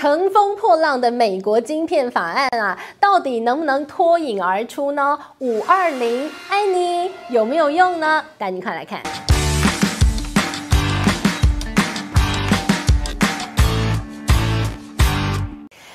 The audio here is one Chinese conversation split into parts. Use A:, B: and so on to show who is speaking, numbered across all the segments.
A: 乘风破浪的美国晶片法案啊，到底能不能脱颖而出呢？五二零爱你有没有用呢？赶紧快来看。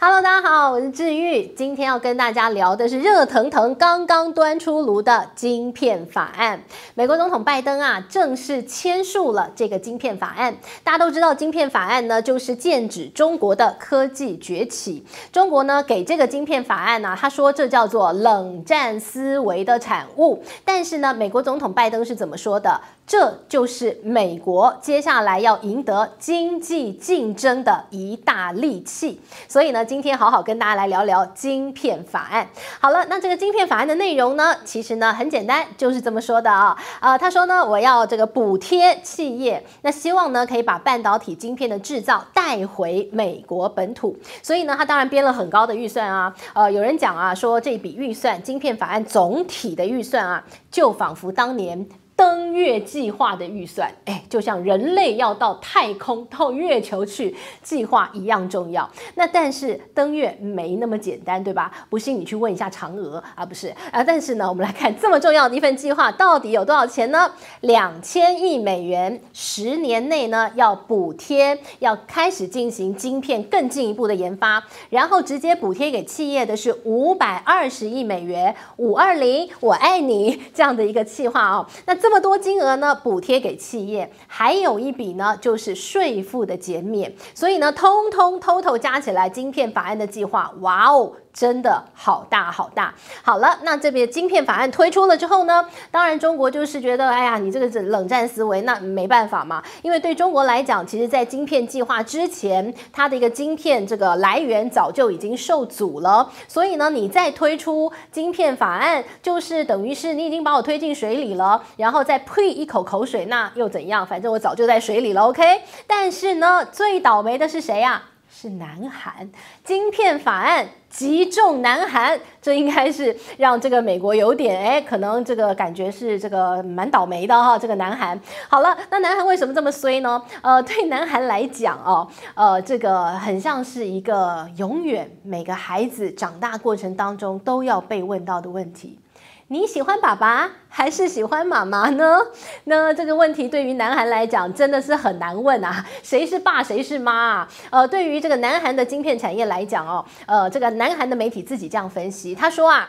A: Hello，大家好，我是志玉。今天要跟大家聊的是热腾腾、刚刚端出炉的晶片法案。美国总统拜登啊，正式签署了这个晶片法案。大家都知道，晶片法案呢，就是剑指中国的科技崛起。中国呢，给这个晶片法案呢、他说这叫做冷战思维的产物。但是呢，美国总统拜登是怎么说的？这就是美国接下来要赢得经济竞争的一大利器。所以呢，今天好好跟大家来聊聊晶片法案。好了，那这个晶片法案的内容呢，其实呢很简单，就是这么说的啊。呃，他说呢，我要这个补贴企业，那希望呢可以把半导体晶片的制造带回美国本土。所以呢，他当然编了很高的预算啊。呃，有人讲啊，说这笔预算，晶片法案总体的预算啊，就仿佛当年。登月计划的预算，哎，就像人类要到太空、到月球去计划一样重要。那但是登月没那么简单，对吧？不信你去问一下嫦娥啊，不是啊。但是呢，我们来看这么重要的一份计划，到底有多少钱呢？两千亿美元，十年内呢要补贴，要开始进行晶片更进一步的研发，然后直接补贴给企业的是五百二十亿美元，五二零我爱你这样的一个计划哦。那这这么多金额呢，补贴给企业，还有一笔呢，就是税负的减免，所以呢，通通 total 加起来，晶片法案的计划，哇哦！真的好大好大。好了，那这边晶片法案推出了之后呢，当然中国就是觉得，哎呀，你这个是冷战思维，那没办法嘛。因为对中国来讲，其实在晶片计划之前，它的一个晶片这个来源早就已经受阻了。所以呢，你再推出晶片法案，就是等于是你已经把我推进水里了，然后再呸一口口水，那又怎样？反正我早就在水里了，OK。但是呢，最倒霉的是谁呀？是南韩晶片法案击中南韩，这应该是让这个美国有点哎，可能这个感觉是这个蛮倒霉的哈。这个南韩好了，那南韩为什么这么衰呢？呃，对南韩来讲哦，呃，这个很像是一个永远每个孩子长大过程当中都要被问到的问题。你喜欢爸爸还是喜欢妈妈呢？那这个问题对于南韩来讲真的是很难问啊，谁是爸谁是妈啊？呃，对于这个南韩的晶片产业来讲哦，呃，这个南韩的媒体自己这样分析，他说啊。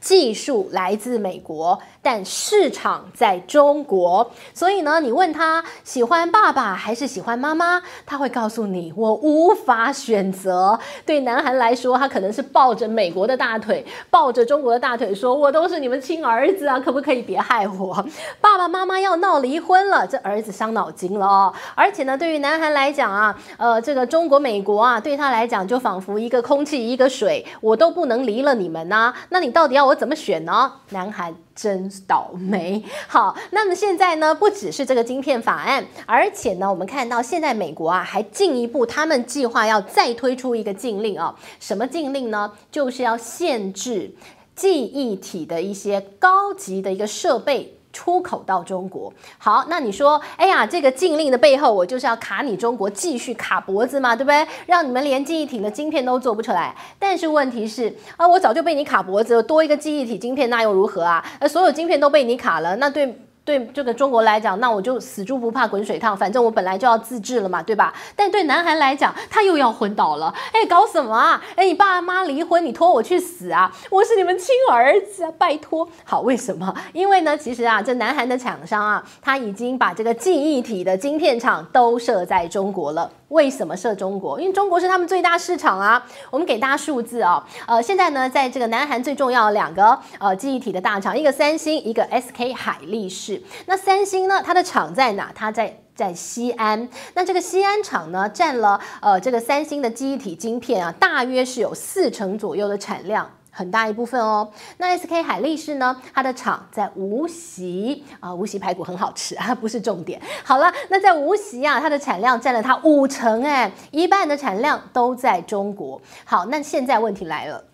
A: 技术来自美国，但市场在中国。所以呢，你问他喜欢爸爸还是喜欢妈妈，他会告诉你，我无法选择。对南韩来说，他可能是抱着美国的大腿，抱着中国的大腿，说我都是你们亲儿子啊，可不可以别害我？爸爸妈妈要闹离婚了，这儿子伤脑筋了哦。而且呢，对于南韩来讲啊，呃，这个中国、美国啊，对他来讲就仿佛一个空气，一个水，我都不能离了你们呐。那你到底要？我怎么选呢？男孩真倒霉。好，那么现在呢，不只是这个晶片法案，而且呢，我们看到现在美国啊，还进一步，他们计划要再推出一个禁令啊。什么禁令呢？就是要限制记忆体的一些高级的一个设备。出口到中国，好，那你说，哎呀，这个禁令的背后，我就是要卡你中国，继续卡脖子嘛，对不对？让你们连记忆体的晶片都做不出来。但是问题是，啊，我早就被你卡脖子了，多一个记忆体晶片，那又如何啊？呃，所有晶片都被你卡了，那对。对这个中国来讲，那我就死猪不怕滚水烫，反正我本来就要自制了嘛，对吧？但对南韩来讲，他又要昏倒了。哎，搞什么啊？哎，你爸妈离婚，你拖我去死啊？我是你们亲儿子啊，拜托。好，为什么？因为呢，其实啊，这南韩的厂商啊，他已经把这个记忆体的晶片厂都设在中国了。为什么设中国？因为中国是他们最大市场啊。我们给大家数字啊、呃，现在呢，在这个南韩最重要两个呃记忆体的大厂，一个三星，一个 SK 海力士。那三星呢，它的厂在哪？它在在西安。那这个西安厂呢，占了呃这个三星的记忆体晶片啊，大约是有四成左右的产量。很大一部分哦。那 SK 海力士呢？它的厂在无锡啊，无锡排骨很好吃啊，不是重点。好了，那在无锡啊，它的产量占了它五成，哎，一半的产量都在中国。好，那现在问题来了，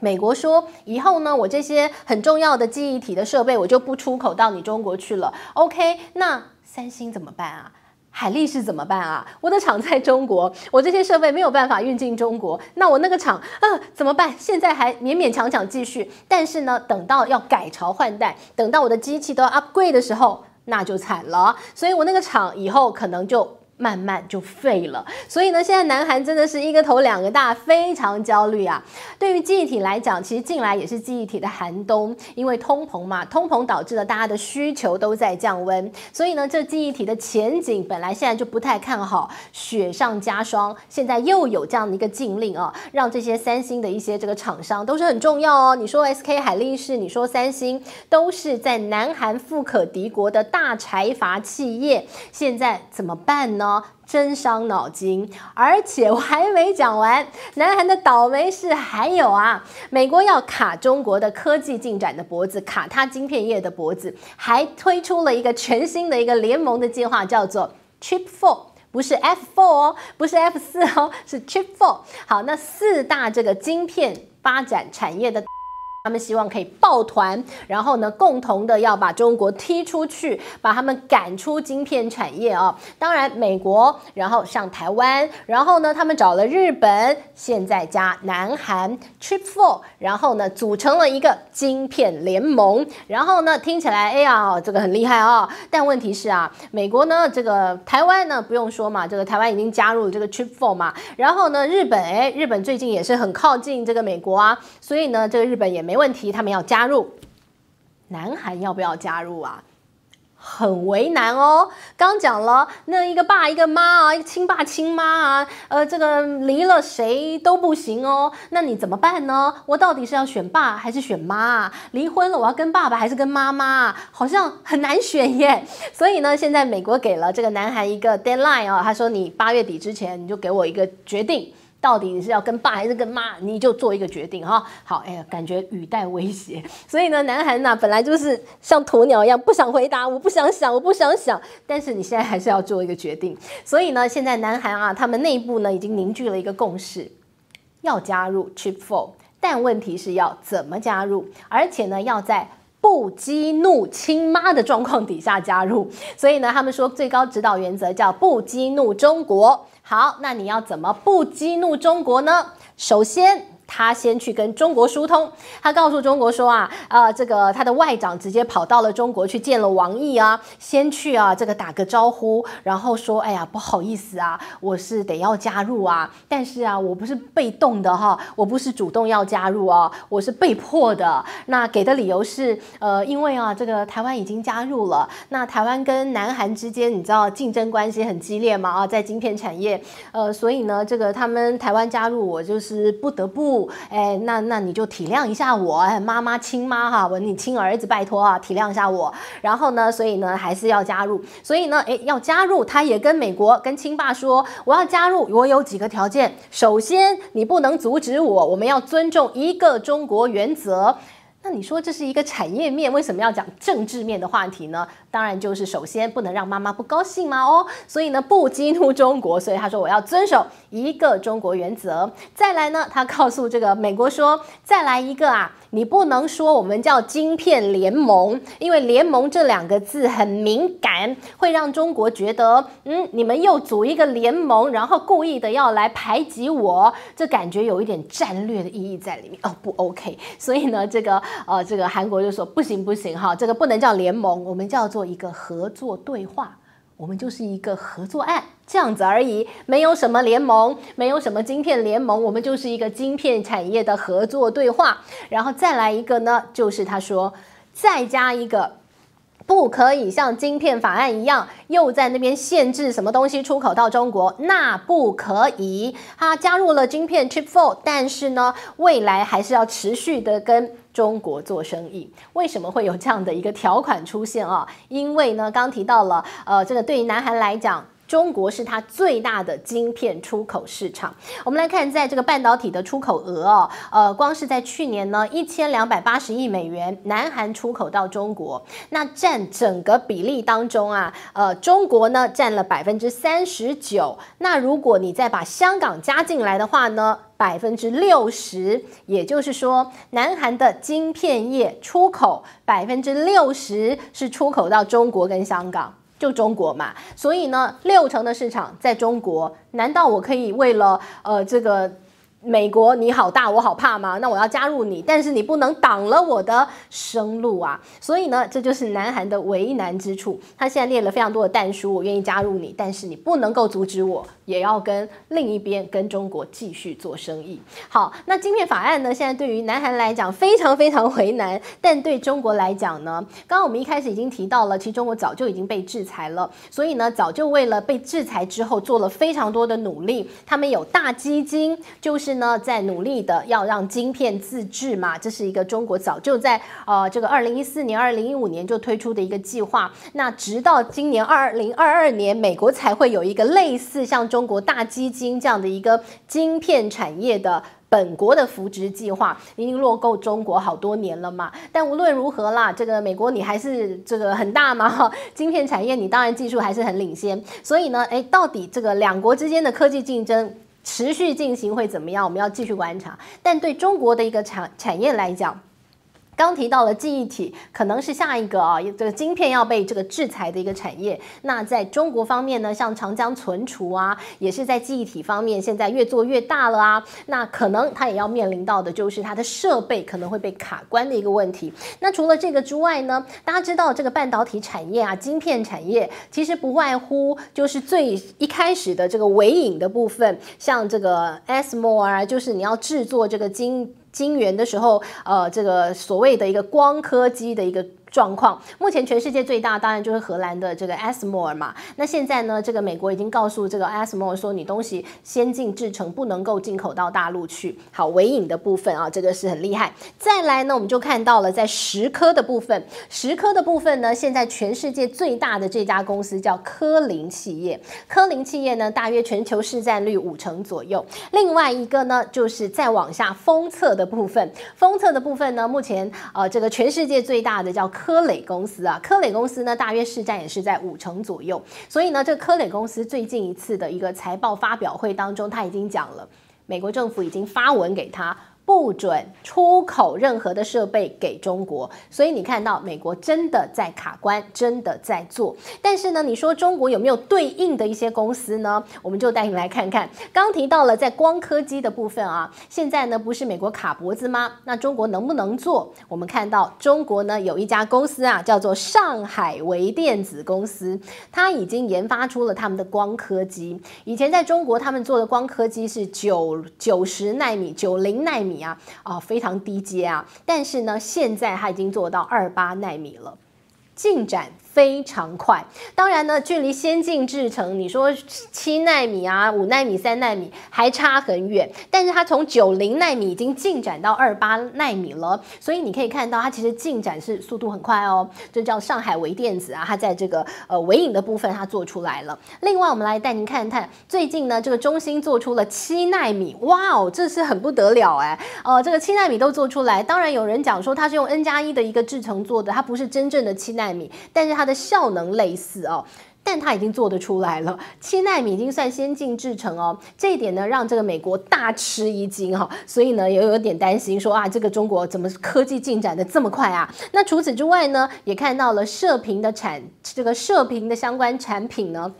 A: 美国说以后呢，我这些很重要的记忆体的设备，我就不出口到你中国去了。OK，那三星怎么办啊？海力士怎么办啊？我的厂在中国，我这些设备没有办法运进中国，那我那个厂啊怎么办？现在还勉勉强强继续，但是呢，等到要改朝换代，等到我的机器都要 upgrade 的时候，那就惨了。所以我那个厂以后可能就。慢慢就废了，所以呢，现在南韩真的是一个头两个大，非常焦虑啊。对于记忆体来讲，其实近来也是记忆体的寒冬，因为通膨嘛，通膨导致了大家的需求都在降温，所以呢，这记忆体的前景本来现在就不太看好，雪上加霜，现在又有这样的一个禁令啊，让这些三星的一些这个厂商都是很重要哦。你说 SK 海力士，你说三星，都是在南韩富可敌国的大财阀企业，现在怎么办呢？真伤脑筋，而且我还没讲完，南韩的倒霉事还有啊，美国要卡中国的科技进展的脖子，卡它晶片业的脖子，还推出了一个全新的一个联盟的计划，叫做 Chip Four，不是 F Four 哦，不是 F 四哦，是 Chip Four。好，那四大这个晶片发展产业的。他们希望可以抱团，然后呢，共同的要把中国踢出去，把他们赶出晶片产业啊。当然，美国，然后上台湾，然后呢，他们找了日本，现在加南韩，Chip Four，然后呢，组成了一个晶片联盟。然后呢，听起来，哎呀，这个很厉害啊。但问题是啊，美国呢，这个台湾呢，不用说嘛，这个台湾已经加入了这个 Chip Four 嘛。然后呢，日本，哎，日本最近也是很靠近这个美国啊，所以呢，这个日本也没。没问题，他们要加入，南韩要不要加入啊？很为难哦。刚讲了，那一个爸一个妈啊，一个亲爸亲妈啊，呃，这个离了谁都不行哦。那你怎么办呢？我到底是要选爸还是选妈？离婚了，我要跟爸爸还是跟妈妈？好像很难选耶。所以呢，现在美国给了这个男孩一个 deadline 哦，他说你八月底之前你就给我一个决定。到底你是要跟爸还是跟妈？你就做一个决定哈。好，哎呀，感觉语带威胁。所以呢，南韩呐本来就是像鸵鸟一样，不想回答，我不想想，我不想想。但是你现在还是要做一个决定。所以呢，现在南韩啊，他们内部呢已经凝聚了一个共识，要加入 Chip Four，但问题是要怎么加入，而且呢要在不激怒亲妈的状况底下加入。所以呢，他们说最高指导原则叫不激怒中国。好，那你要怎么不激怒中国呢？首先。他先去跟中国疏通，他告诉中国说啊，呃，这个他的外长直接跑到了中国去见了王毅啊，先去啊，这个打个招呼，然后说，哎呀，不好意思啊，我是得要加入啊，但是啊，我不是被动的哈，我不是主动要加入啊，我是被迫的。那给的理由是，呃，因为啊，这个台湾已经加入了，那台湾跟南韩之间，你知道竞争关系很激烈嘛啊，在晶片产业，呃，所以呢，这个他们台湾加入我就是不得不。哎，那那你就体谅一下我，妈妈亲妈哈，我你亲儿子，拜托啊，体谅一下我。然后呢，所以呢，还是要加入。所以呢，哎，要加入，他也跟美国跟亲爸说，我要加入，我有几个条件。首先，你不能阻止我，我们要尊重一个中国原则。那你说这是一个产业面，为什么要讲政治面的话题呢？当然就是首先不能让妈妈不高兴嘛哦，所以呢，不激怒中国，所以他说我要遵守一个中国原则。再来呢，他告诉这个美国说，再来一个啊，你不能说我们叫晶片联盟，因为联盟这两个字很敏感，会让中国觉得嗯，你们又组一个联盟，然后故意的要来排挤我，这感觉有一点战略的意义在里面哦，不 OK。所以呢，这个呃，这个韩国就说不行不行哈，这个不能叫联盟，我们叫做。一个合作对话，我们就是一个合作案，这样子而已，没有什么联盟，没有什么晶片联盟，我们就是一个晶片产业的合作对话。然后再来一个呢，就是他说再加一个，不可以像晶片法案一样，又在那边限制什么东西出口到中国，那不可以。他加入了晶片 Chip Four，但是呢，未来还是要持续的跟。中国做生意，为什么会有这样的一个条款出现啊？因为呢，刚提到了，呃，这个对于南韩来讲。中国是它最大的晶片出口市场。我们来看，在这个半导体的出口额哦，呃，光是在去年呢，一千两百八十亿美元，南韩出口到中国，那占整个比例当中啊，呃，中国呢占了百分之三十九。那如果你再把香港加进来的话呢，百分之六十。也就是说，南韩的晶片业出口百分之六十是出口到中国跟香港。就中国嘛，所以呢，六成的市场在中国，难道我可以为了呃这个？美国你好大我好怕吗？那我要加入你，但是你不能挡了我的生路啊！所以呢，这就是南韩的为难之处。他现在列了非常多的但书，我愿意加入你，但是你不能够阻止我，也要跟另一边跟中国继续做生意。好，那晶片法案呢？现在对于南韩来讲非常非常为难，但对中国来讲呢？刚刚我们一开始已经提到了，其实中国早就已经被制裁了，所以呢，早就为了被制裁之后做了非常多的努力。他们有大基金，就是。呢，在努力的要让晶片自制嘛，这是一个中国早就在呃这个二零一四年、二零一五年就推出的一个计划。那直到今年二零二二年，美国才会有一个类似像中国大基金这样的一个晶片产业的本国的扶植计划，已经落够中国好多年了嘛。但无论如何啦，这个美国你还是这个很大嘛，哈，晶片产业你当然技术还是很领先。所以呢，诶，到底这个两国之间的科技竞争？持续进行会怎么样？我们要继续观察。但对中国的一个产产业来讲，刚提到了记忆体，可能是下一个啊，这个晶片要被这个制裁的一个产业。那在中国方面呢，像长江存储啊，也是在记忆体方面现在越做越大了啊。那可能它也要面临到的就是它的设备可能会被卡关的一个问题。那除了这个之外呢，大家知道这个半导体产业啊，晶片产业其实不外乎就是最一开始的这个微影的部分，像这个 ASML 啊，就是你要制作这个晶。晶圆的时候，呃，这个所谓的一个光刻机的一个。状况，目前全世界最大当然就是荷兰的这个 ASML 嘛。那现在呢，这个美国已经告诉这个 ASML 说，你东西先进制成不能够进口到大陆去。好，微影的部分啊，这个是很厉害。再来呢，我们就看到了在蚀刻的部分，蚀刻的部分呢，现在全世界最大的这家公司叫科林企业。科林企业呢，大约全球市占率五成左右。另外一个呢，就是再往下封测的部分，封测的部分呢，目前呃，这个全世界最大的叫科。科磊公司啊，科磊公司呢，大约市占也是在五成左右。所以呢，这个科磊公司最近一次的一个财报发表会当中，他已经讲了，美国政府已经发文给他。不准出口任何的设备给中国，所以你看到美国真的在卡关，真的在做。但是呢，你说中国有没有对应的一些公司呢？我们就带你来看看。刚提到了在光刻机的部分啊，现在呢不是美国卡脖子吗？那中国能不能做？我们看到中国呢有一家公司啊，叫做上海微电子公司，它已经研发出了他们的光刻机。以前在中国他们做的光刻机是九九十纳米、九零纳米。啊，非常低阶啊，但是呢，现在它已经做到二八纳米了，进展。非常快，当然呢，距离先进制程，你说七纳米啊、五纳米、三纳米还差很远，但是它从九零纳米已经进展到二八纳米了，所以你可以看到它其实进展是速度很快哦。这叫上海微电子啊，它在这个呃微影的部分它做出来了。另外，我们来带您看看，最近呢，这个中芯做出了七纳米，哇哦，这是很不得了哎，呃，这个七纳米都做出来。当然有人讲说它是用 N 加一的一个制程做的，它不是真正的七纳米，但是它。的效能类似哦，但它已经做得出来了，七纳米已经算先进制程哦，这一点呢让这个美国大吃一惊哈，所以呢也有点担心说啊，这个中国怎么科技进展的这么快啊？那除此之外呢，也看到了射频的产这个射频的相关产品呢。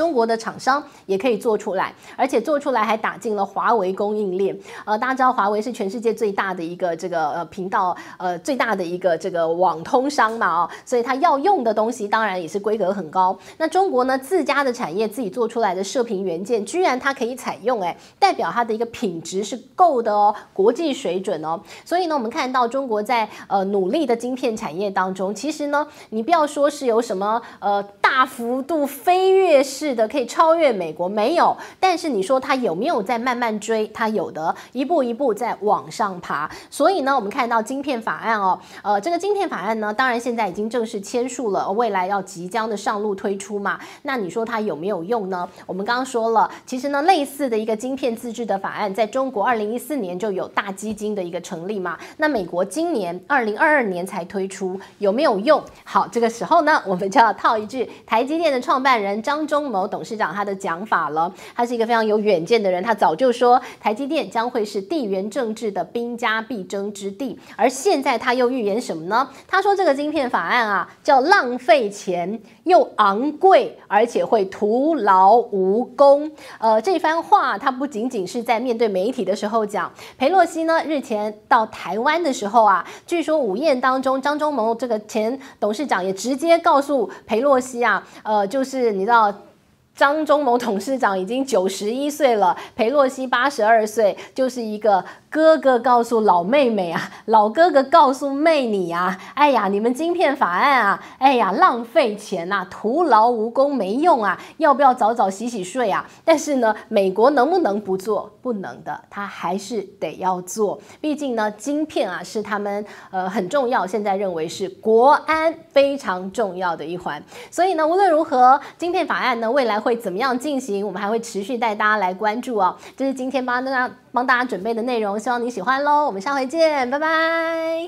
A: 中国的厂商也可以做出来，而且做出来还打进了华为供应链。呃，大家知道华为是全世界最大的一个这个呃频道，呃最大的一个这个网通商嘛，哦，所以它要用的东西当然也是规格很高。那中国呢，自家的产业自己做出来的射频元件，居然它可以采用，哎，代表它的一个品质是够的哦，国际水准哦。所以呢，我们看到中国在呃努力的晶片产业当中，其实呢，你不要说是有什么呃大幅度飞跃式。是的，可以超越美国没有？但是你说它有没有在慢慢追？它有的，一步一步在往上爬。所以呢，我们看到晶片法案哦，呃，这个晶片法案呢，当然现在已经正式签署了，未来要即将的上路推出嘛。那你说它有没有用呢？我们刚刚说了，其实呢，类似的一个晶片自制的法案，在中国二零一四年就有大基金的一个成立嘛。那美国今年二零二二年才推出，有没有用？好，这个时候呢，我们就要套一句台积电的创办人张忠谋董事长他的讲法了。他是一个非常有远见的人，他早就说台积电将会是地缘政治的兵家必争之地。而现在他又预言什么呢？他说这个晶片法案啊，叫浪费钱又昂贵，而且会徒劳无功。呃，这番话他不仅仅是在面对媒体的时候讲。裴洛西呢，日前到台湾的时候啊，据说午宴当中，张忠谋这个前董事长也直接告诉裴洛西啊，呃，就是你知道。张忠谋董事长已经九十一岁了，裴洛西八十二岁，就是一个哥哥告诉老妹妹啊，老哥哥告诉妹你啊，哎呀，你们晶片法案啊，哎呀，浪费钱呐、徒劳无功，没用啊，要不要早早洗洗睡啊？但是呢，美国能不能不做？不能的，他还是得要做，毕竟呢，晶片啊是他们呃很重要，现在认为是国安非常重要的一环，所以呢，无论如何，晶片法案呢未来会。怎么样进行？我们还会持续带大家来关注哦。这是今天帮大家帮大家准备的内容，希望你喜欢喽。我们下回见，拜拜。